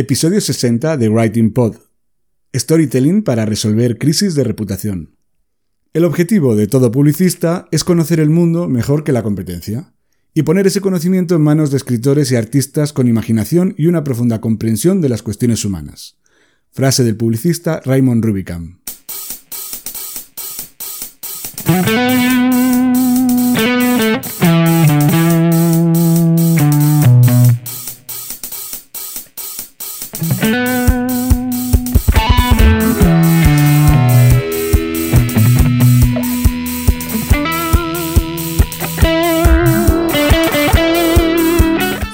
Episodio 60 de Writing Pod. Storytelling para resolver crisis de reputación. El objetivo de todo publicista es conocer el mundo mejor que la competencia y poner ese conocimiento en manos de escritores y artistas con imaginación y una profunda comprensión de las cuestiones humanas. Frase del publicista Raymond Rubicam.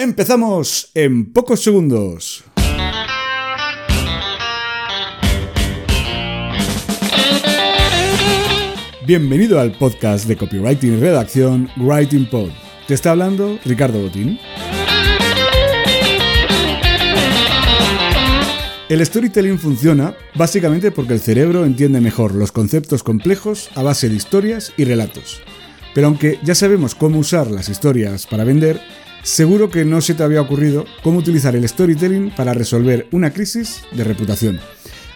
Empezamos en pocos segundos. Bienvenido al podcast de copywriting y redacción Writing Pod. Te está hablando Ricardo Botín. El storytelling funciona básicamente porque el cerebro entiende mejor los conceptos complejos a base de historias y relatos. Pero aunque ya sabemos cómo usar las historias para vender, seguro que no se te había ocurrido cómo utilizar el storytelling para resolver una crisis de reputación.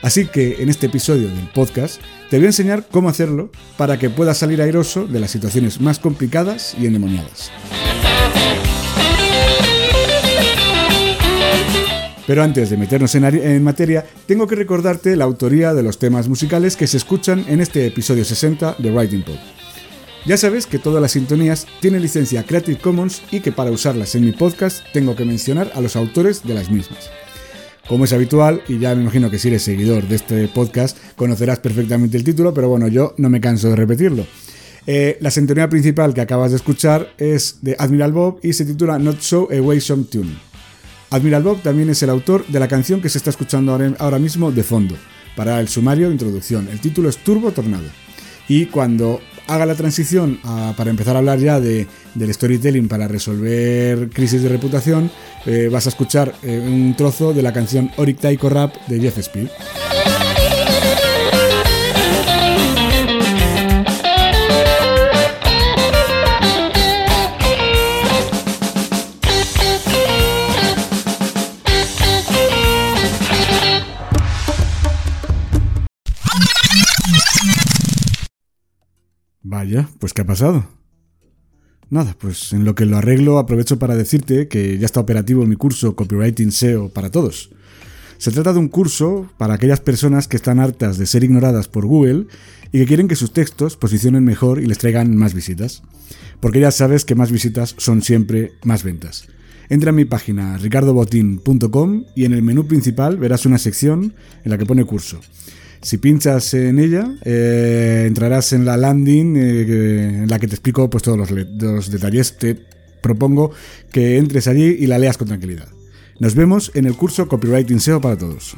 Así que en este episodio del podcast te voy a enseñar cómo hacerlo para que puedas salir airoso de las situaciones más complicadas y endemoniadas. Pero antes de meternos en, en, materia, tengo que recordarte la autoría de los temas musicales que se escuchan en este episodio 60 de Writing Pod. Ya sabes que todas las sintonías tienen licencia Creative Commons y que para usarlas en mi podcast tengo que mencionar a los autores de las mismas. Como es habitual, y ya me imagino que si eres seguidor de este podcast conocerás perfectamente el título, pero bueno, yo no me canso de repetirlo. Eh, la sintonía principal que acabas de escuchar es de Admiral Bob y se titula Not So Away Some Tune. Admiral Bob también es el autor de la canción que se está escuchando ahora, mismo de fondo, para el sumario de introducción. El título es Turbo Tornado. Y cuando haga la transición para empezar a hablar ya de, del storytelling para resolver crisis de reputación, eh, vas a escuchar eh, un trozo de la canción Oric Taiko Rap de Jeff Speed. ¿Qué ha pasado? Nada, pues en lo que lo arreglo aprovecho para decirte que ya está operativo mi curso Copywriting SEO para todos. Se trata de un curso para aquellas personas que están hartas de ser ignoradas por Google y que quieren que sus textos posicionen mejor y les traigan más visitas. Porque ya sabes que más visitas son siempre más ventas. Entra a mi página ricardobotin.com y en el menú principal verás una sección en la que pone curso. Si pinchas en ella, eh, entrarás en la landing eh, en la que te explico pues, todos los, los detalles. Te propongo que entres allí y la leas con tranquilidad. Nos vemos en el curso Copywriting SEO para todos.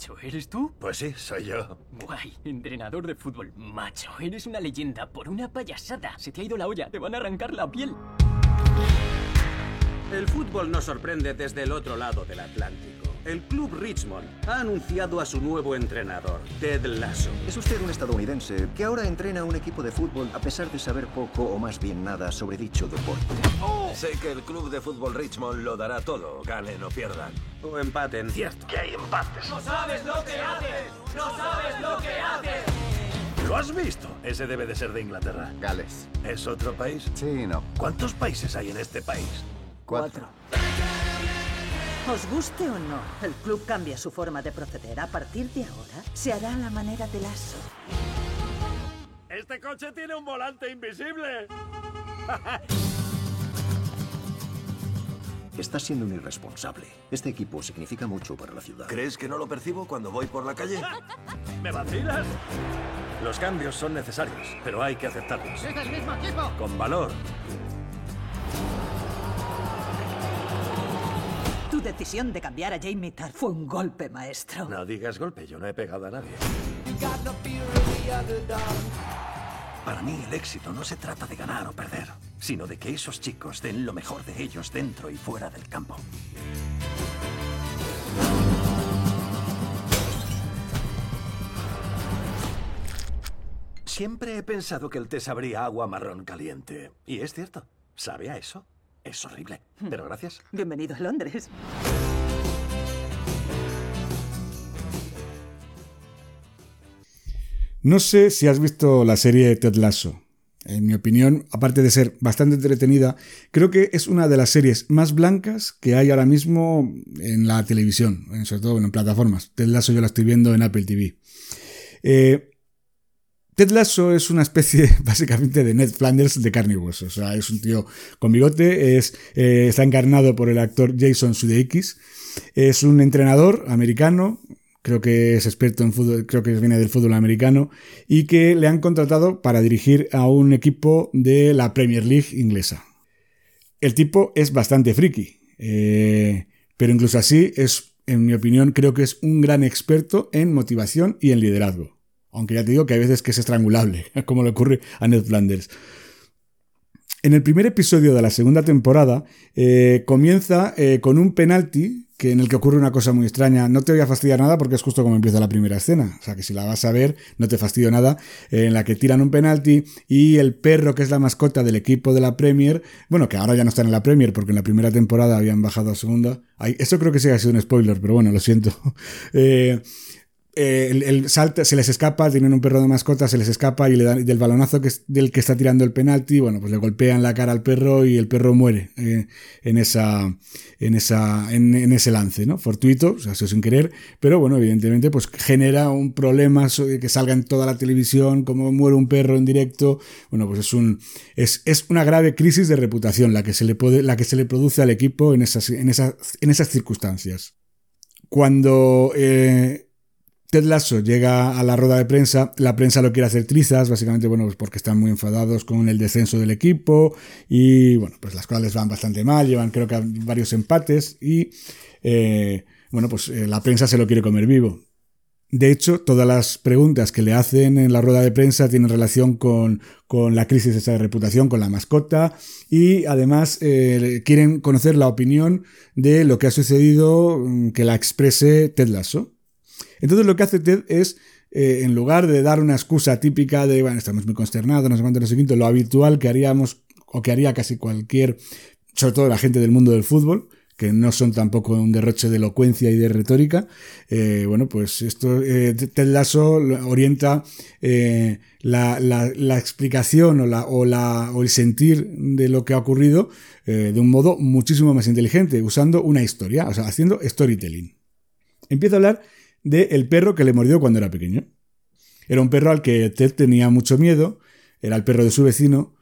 Macho, ¿eres tú? Pues sí, soy yo. Guay, entrenador de fútbol. Macho, eres una leyenda por una payasada. Se te ha ido la olla, te van a arrancar la piel. El fútbol nos sorprende desde el otro lado del Atlántico. El club Richmond ha anunciado a su nuevo entrenador, Ted Lasso. Es usted un estadounidense que ahora entrena un equipo de fútbol a pesar de saber poco o más bien nada sobre dicho deporte. Sé que el club de fútbol Richmond lo dará todo, ganen o pierdan. O empaten. Cierto. Que hay empates. ¡No sabes lo que haces! ¡No sabes lo que haces! ¿Lo has visto? Ese debe de ser de Inglaterra. Gales. ¿Es otro país? Sí, no. ¿Cuántos países hay en este país? Cuatro. Os guste o no, el club cambia su forma de proceder. A partir de ahora, se hará a la manera de lazo. ¡Este coche tiene un volante invisible! Estás siendo un irresponsable. Este equipo significa mucho para la ciudad. ¿Crees que no lo percibo cuando voy por la calle? ¿Me vacilas? Los cambios son necesarios, pero hay que aceptarlos. ¡Es el mismo equipo! Con valor. Tu decisión de cambiar a Jamie Tarr fue un golpe maestro. No digas golpe, yo no he pegado a nadie. Para mí el éxito no se trata de ganar o perder, sino de que esos chicos den lo mejor de ellos dentro y fuera del campo. Siempre he pensado que el té sabría agua marrón caliente. Y es cierto, sabe a eso. Es horrible. Pero gracias. Bienvenido a Londres. No sé si has visto la serie Ted Lasso. En mi opinión, aparte de ser bastante entretenida, creo que es una de las series más blancas que hay ahora mismo en la televisión, sobre todo en plataformas. Ted Lasso yo la estoy viendo en Apple TV. Eh, Ted Lasso es una especie básicamente de Ned Flanders de carne y. O sea, es un tío con bigote, es, eh, está encarnado por el actor Jason Sudeikis. Es un entrenador americano, creo que es experto en fútbol, creo que viene del fútbol americano, y que le han contratado para dirigir a un equipo de la Premier League inglesa. El tipo es bastante friki, eh, pero incluso así es, en mi opinión, creo que es un gran experto en motivación y en liderazgo. Aunque ya te digo que hay veces que es estrangulable, como le ocurre a Ned Flanders. En el primer episodio de la segunda temporada eh, comienza eh, con un penalti que en el que ocurre una cosa muy extraña. No te voy a fastidiar nada porque es justo como empieza la primera escena. O sea que si la vas a ver, no te fastidio nada. Eh, en la que tiran un penalti y el perro, que es la mascota del equipo de la Premier, bueno, que ahora ya no están en la Premier porque en la primera temporada habían bajado a segunda. Ay, eso creo que sí ha sido un spoiler, pero bueno, lo siento. Eh, el, el salta, se les escapa, tienen un perro de mascota, se les escapa y le dan del balonazo que es del que está tirando el penalti, bueno, pues le golpean la cara al perro y el perro muere eh, en esa, en esa, en, en, ese lance, ¿no? Fortuito, o sea, eso sin querer, pero bueno, evidentemente, pues genera un problema que salga en toda la televisión, como muere un perro en directo, bueno, pues es un, es, es una grave crisis de reputación la que se le puede, la que se le produce al equipo en esas, en esas, en esas circunstancias. Cuando eh, Ted Lasso llega a la rueda de prensa, la prensa lo quiere hacer trizas, básicamente, bueno, pues porque están muy enfadados con el descenso del equipo y, bueno, pues las cosas les van bastante mal, llevan creo que varios empates y, eh, bueno, pues eh, la prensa se lo quiere comer vivo. De hecho, todas las preguntas que le hacen en la rueda de prensa tienen relación con, con la crisis esa de reputación, con la mascota y además eh, quieren conocer la opinión de lo que ha sucedido mm, que la exprese Ted Lasso. Entonces lo que hace Ted es, eh, en lugar de dar una excusa típica de, bueno, estamos muy consternados, no sé cuánto, no sé quinto, lo habitual que haríamos, o que haría casi cualquier, sobre todo la gente del mundo del fútbol, que no son tampoco un derroche de elocuencia y de retórica, eh, bueno, pues esto, eh, Ted Lasso orienta eh, la, la, explicación o, la, o, la, o el sentir de lo que ha ocurrido de un modo muchísimo más inteligente, usando una historia, o sea, haciendo storytelling. Empieza a hablar de el perro que le mordió cuando era pequeño. Era un perro al que Ted tenía mucho miedo, era el perro de su vecino,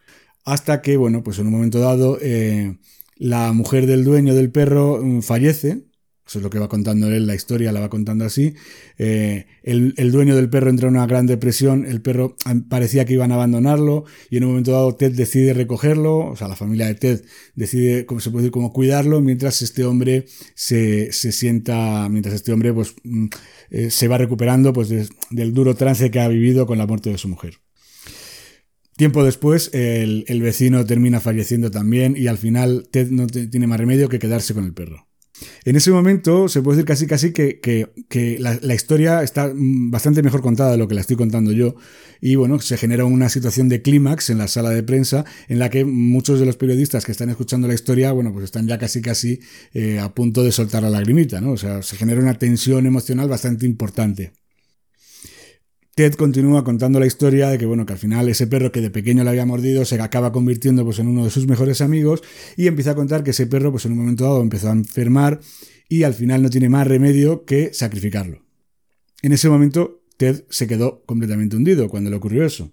hasta que, bueno, pues en un momento dado eh, la mujer del dueño del perro mm, fallece, eso es lo que va contando él, la historia la va contando así. Eh, el, dueño del perro entra en una gran depresión, el perro parecía que iban a abandonarlo y en un momento dado Ted decide recogerlo, o sea, la familia de Ted decide, como se puede decir, como cuidarlo mientras este hombre se, se sienta, mientras este hombre pues eh, se va recuperando pues de, del duro trance que ha vivido con la muerte de su mujer. Tiempo después, el vecino termina falleciendo también y al final Ted no tiene más remedio que quedarse con el perro. En ese momento se puede decir casi casi que, que, la, historia está mm, bastante mejor contada de lo que la estoy contando yo. Y bueno, se genera una situación de clímax en la sala de prensa en la que muchos de los periodistas que están escuchando la historia, bueno, pues están ya casi casi eh, a punto de soltar la lagrimita, ¿no? O sea, se genera una tensión emocional bastante importante. Ted continúa contando la historia de que, bueno, que al final ese perro que de pequeño le había mordido se acaba convirtiendo pues, en uno de sus mejores amigos y empieza a contar que ese perro, pues en un momento dado empezó a enfermar y al final no tiene más remedio que sacrificarlo. En ese momento, Ted se quedó completamente hundido cuando le ocurrió eso.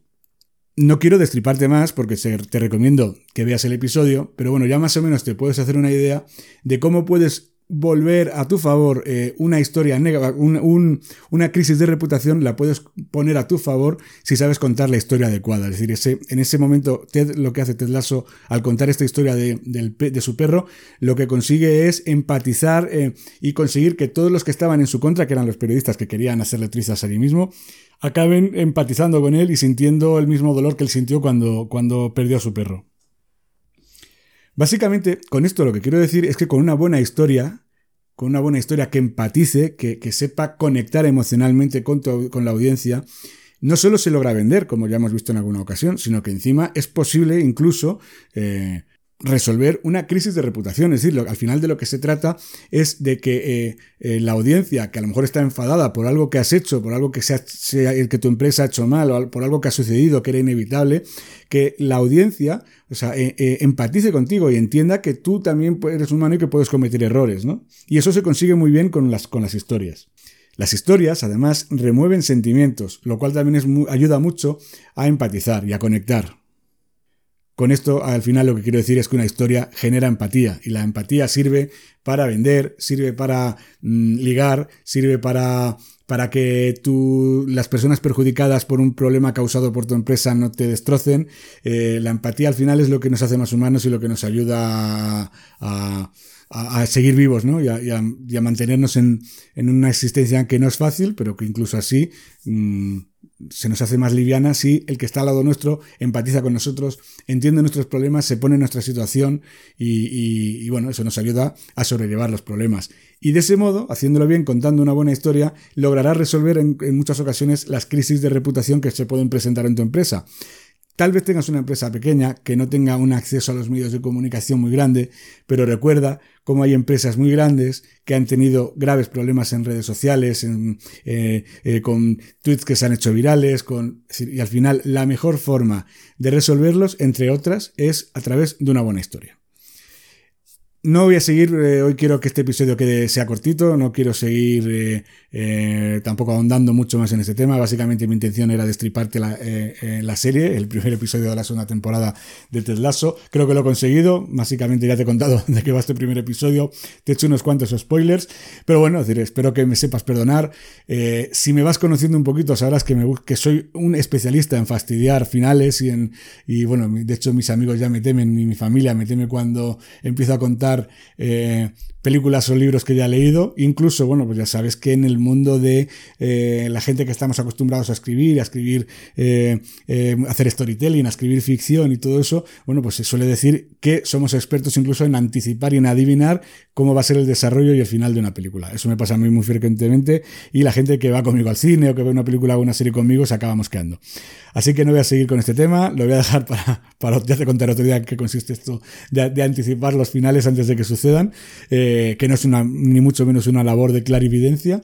No quiero destriparte más porque te recomiendo que veas el episodio, pero bueno, ya más o menos te puedes hacer una idea de cómo puedes volver a tu favor eh, una historia negativa, una crisis de reputación, la puedes poner a tu favor si sabes contar la historia adecuada. Es decir, ese, en ese momento, Ted, lo que hace Ted Lasso al contar esta historia de, de su perro, lo que consigue es empatizar eh, y conseguir que todos los que estaban en su contra, que eran los periodistas que querían hacerle trizas a sí mismo, acaben empatizando con él y sintiendo el mismo dolor que él sintió cuando, cuando perdió a su perro. Básicamente, con esto lo que quiero decir es que con una buena historia, con una buena historia que empatice, que, sepa conectar emocionalmente con, con la audiencia, no solo se logra vender, como ya hemos visto en alguna ocasión, sino que encima es posible incluso eh, resolver una crisis de reputación. Es decir, al final de lo que se trata es de que eh, eh, la audiencia, que a lo mejor está enfadada por algo que has hecho, por algo que, que tu empresa ha hecho mal, o por algo que ha sucedido, que era inevitable, que la audiencia o sea, eh, empatice contigo y entienda que tú también eres humano y que puedes cometer errores, ¿no? Y eso se consigue muy bien con las, con las historias. Las historias, además, remueven sentimientos, lo cual también es ayuda mucho a empatizar y a conectar. Con esto, al final, lo que quiero decir es que una historia genera empatía y la empatía sirve para vender, sirve para mm, ligar, sirve para, para que tú, las personas perjudicadas por un problema causado por tu empresa no te destrocen. Eh, la empatía al final es lo que nos hace más humanos y lo que nos ayuda a, seguir vivos ¿no? y, a, mantenernos en, una existencia que no es fácil, pero que incluso así... Mm, se nos hace más liviana si el que está al lado nuestro empatiza con nosotros, entiende nuestros problemas, se pone en nuestra situación y, bueno, eso nos ayuda a sobrellevar los problemas. Y de ese modo, haciéndolo bien, contando una buena historia, lograrás resolver en muchas ocasiones las crisis de reputación que se pueden presentar en tu empresa. Tal vez tengas una empresa pequeña que no tenga un acceso a los medios de comunicación muy grande, pero recuerda cómo hay empresas muy grandes que han tenido graves problemas en redes sociales, eh, eh, con tweets que se han hecho virales, con, y al final la mejor forma de resolverlos, entre otras, es a través de una buena historia. No voy a seguir, eh, hoy quiero que este episodio quede, sea cortito, no quiero seguir eh, eh, tampoco ahondando mucho más en este tema. Básicamente mi intención era destriparte la, la, serie, el primer episodio de la segunda temporada de Ted Creo que lo he conseguido, básicamente ya te he contado de qué va este primer episodio, te he hecho unos cuantos spoilers, pero bueno, decir, espero que me sepas perdonar. si me vas conociendo un poquito sabrás que, me, que soy un especialista en fastidiar finales y en, y bueno, de hecho mis amigos ya me temen y mi familia me teme cuando empiezo a contar eh, películas o libros que ya he leído. Incluso, bueno, pues ya sabes que en el mundo de eh, la gente que estamos acostumbrados a escribir, a escribir, eh, hacer storytelling, a escribir ficción y todo eso, bueno, pues se suele decir que somos expertos incluso en anticipar y en adivinar cómo va a ser el desarrollo y el final de una película. Eso me pasa a mí muy frecuentemente y la gente que va conmigo al cine o que ve una película o una serie conmigo se acaba mosqueando. Así que no voy a seguir con este tema, lo voy a dejar para, para ya te contaré otro día qué consiste esto de, anticipar los finales antes de que sucedan, eh, que no es una, ni mucho menos una labor de clarividencia.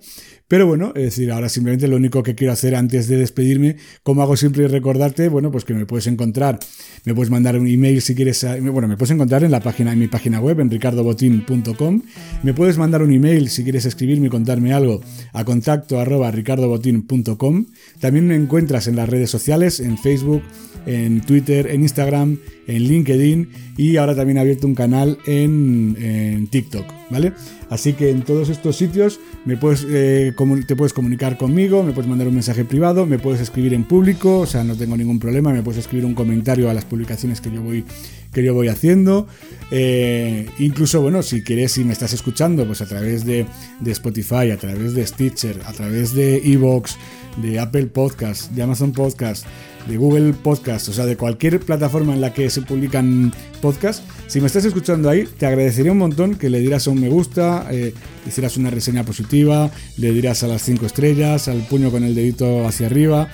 Pero bueno, es decir, ahora simplemente lo único que quiero hacer antes de despedirme, como hago siempre, es recordarte, bueno, pues que me puedes encontrar, me puedes mandar un email si quieres, bueno, me puedes encontrar en la página, en mi página web, en ricardobotin.com, me puedes mandar un email si quieres escribirme y contarme algo a contacto arroba ricardobotin.com, también me encuentras en las redes sociales, en Facebook, en Twitter, en Instagram, en LinkedIn y ahora también he abierto un canal en, TikTok, ¿vale? Así que en todos estos sitios me puedes, eh, te puedes comunicar conmigo, me puedes mandar un mensaje privado, me puedes escribir en público, o sea, no tengo ningún problema, me puedes escribir un comentario a las publicaciones que yo voy, que yo voy haciendo. Eh, incluso, bueno, si quieres, si me estás escuchando, pues a través de, de Spotify, a través de Stitcher, a través de Evox, de Apple Podcast, de Amazon Podcast, de Google Podcast, o sea, de cualquier plataforma en la que se publican podcasts. Si me estás escuchando ahí, te agradecería un montón que le dieras un me gusta, eh, hicieras una reseña positiva, le dirás a las 5 estrellas, al puño con el dedito hacia arriba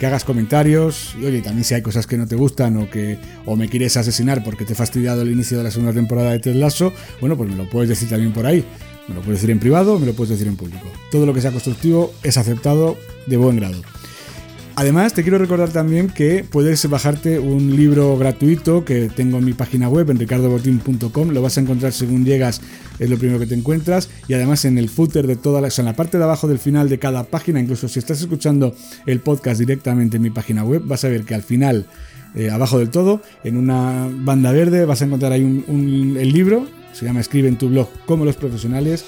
que hagas comentarios y oye, también si hay cosas que no te gustan o que o me quieres asesinar porque te he fastidiado el inicio de la segunda temporada de Ted Lasso, bueno, pues me lo puedes decir también por ahí. Me lo puedes decir en privado, me lo puedes decir en público. Todo lo que sea constructivo es aceptado de buen grado. Además, te quiero recordar también que puedes bajarte un libro gratuito que tengo en mi página web, en ricardobotín.com. Lo vas a encontrar según llegas, es lo primero que te encuentras. Y además en el footer de todas las, en la parte de abajo del final de cada página, incluso si estás escuchando el podcast directamente en mi página web, vas a ver que al final, eh, abajo del todo, en una banda verde, vas a encontrar ahí un, el libro. Se llama Escribe en tu blog como los profesionales.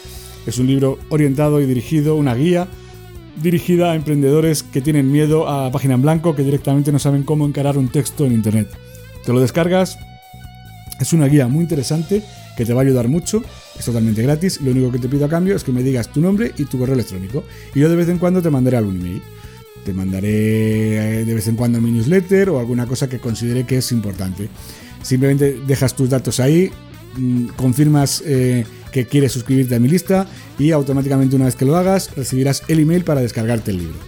Es un libro orientado y dirigido, una guía dirigida a emprendedores que tienen miedo a página en blanco, que directamente no saben cómo encarar un texto en Internet. Te lo descargas, es una guía muy interesante que te va a ayudar mucho, es totalmente gratis, lo único que te pido a cambio es que me digas tu nombre y tu correo electrónico. Y yo de vez en cuando te mandaré algún email. Te mandaré eh, de vez en cuando mi newsletter o alguna cosa que considere que es importante. Simplemente dejas tus datos ahí, confirmas... Eh, que quieres suscribirte a mi lista y automáticamente una vez que lo hagas recibirás el email para descargarte el libro.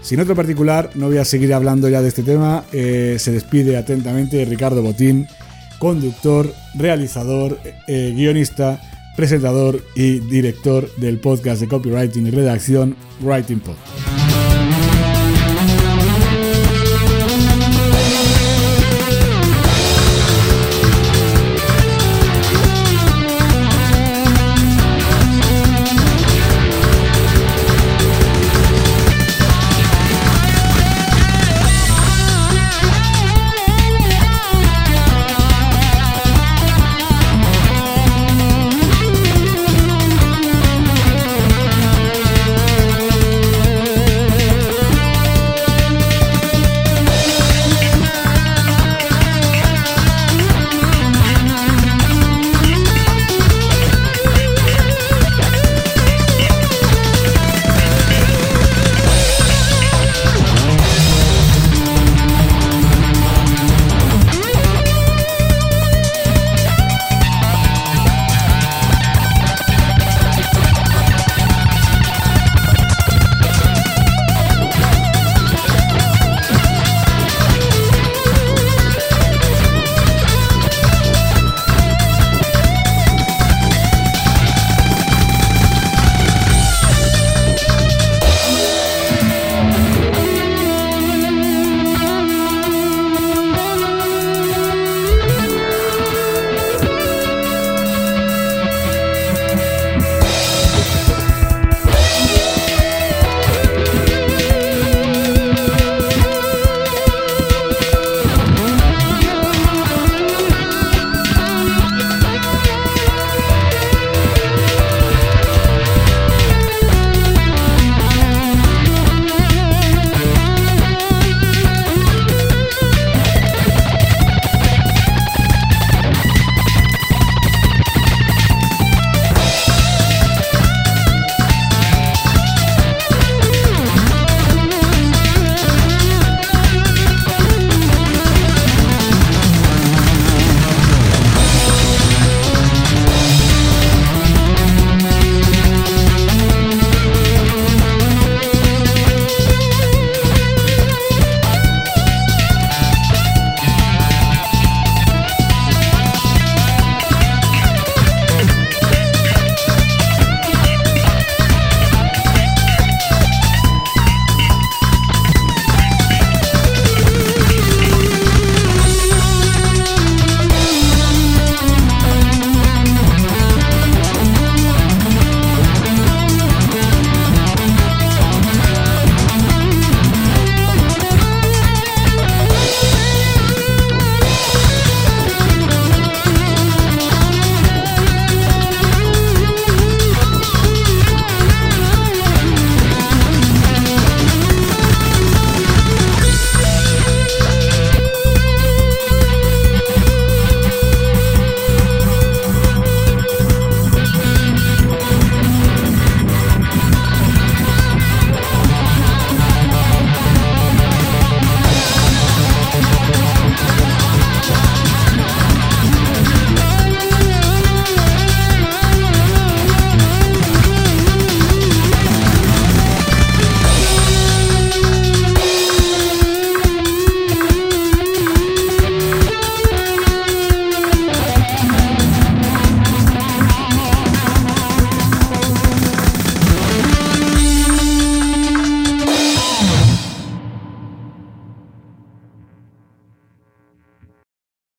Sin otro particular, no voy a seguir hablando ya de este tema, eh, se despide atentamente Ricardo Botín, conductor, realizador, eh, guionista, presentador y director del podcast de copywriting y redacción Writing Pod.